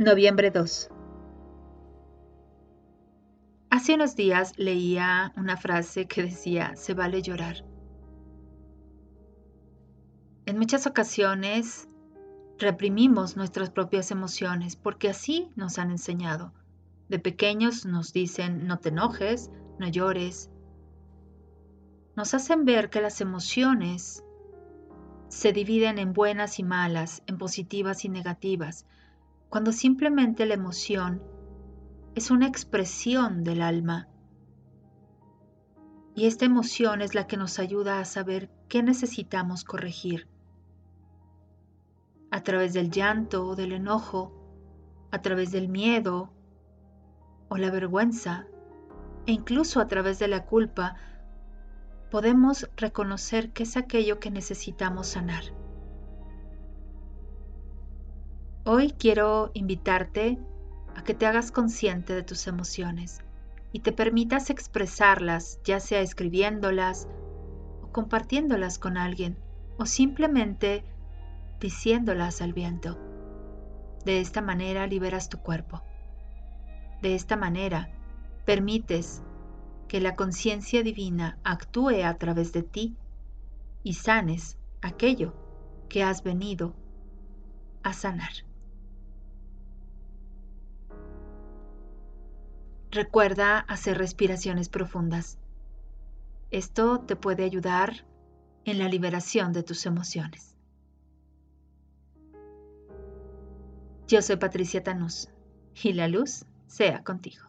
Noviembre 2. Hace unos días leía una frase que decía, se vale llorar. En muchas ocasiones reprimimos nuestras propias emociones porque así nos han enseñado. De pequeños nos dicen, no te enojes, no llores. Nos hacen ver que las emociones se dividen en buenas y malas, en positivas y negativas cuando simplemente la emoción es una expresión del alma. Y esta emoción es la que nos ayuda a saber qué necesitamos corregir. A través del llanto o del enojo, a través del miedo o la vergüenza, e incluso a través de la culpa, podemos reconocer qué es aquello que necesitamos sanar. Hoy quiero invitarte a que te hagas consciente de tus emociones y te permitas expresarlas, ya sea escribiéndolas o compartiéndolas con alguien o simplemente diciéndolas al viento. De esta manera liberas tu cuerpo. De esta manera permites que la conciencia divina actúe a través de ti y sanes aquello que has venido a sanar. Recuerda hacer respiraciones profundas. Esto te puede ayudar en la liberación de tus emociones. Yo soy Patricia Tanús y la luz sea contigo.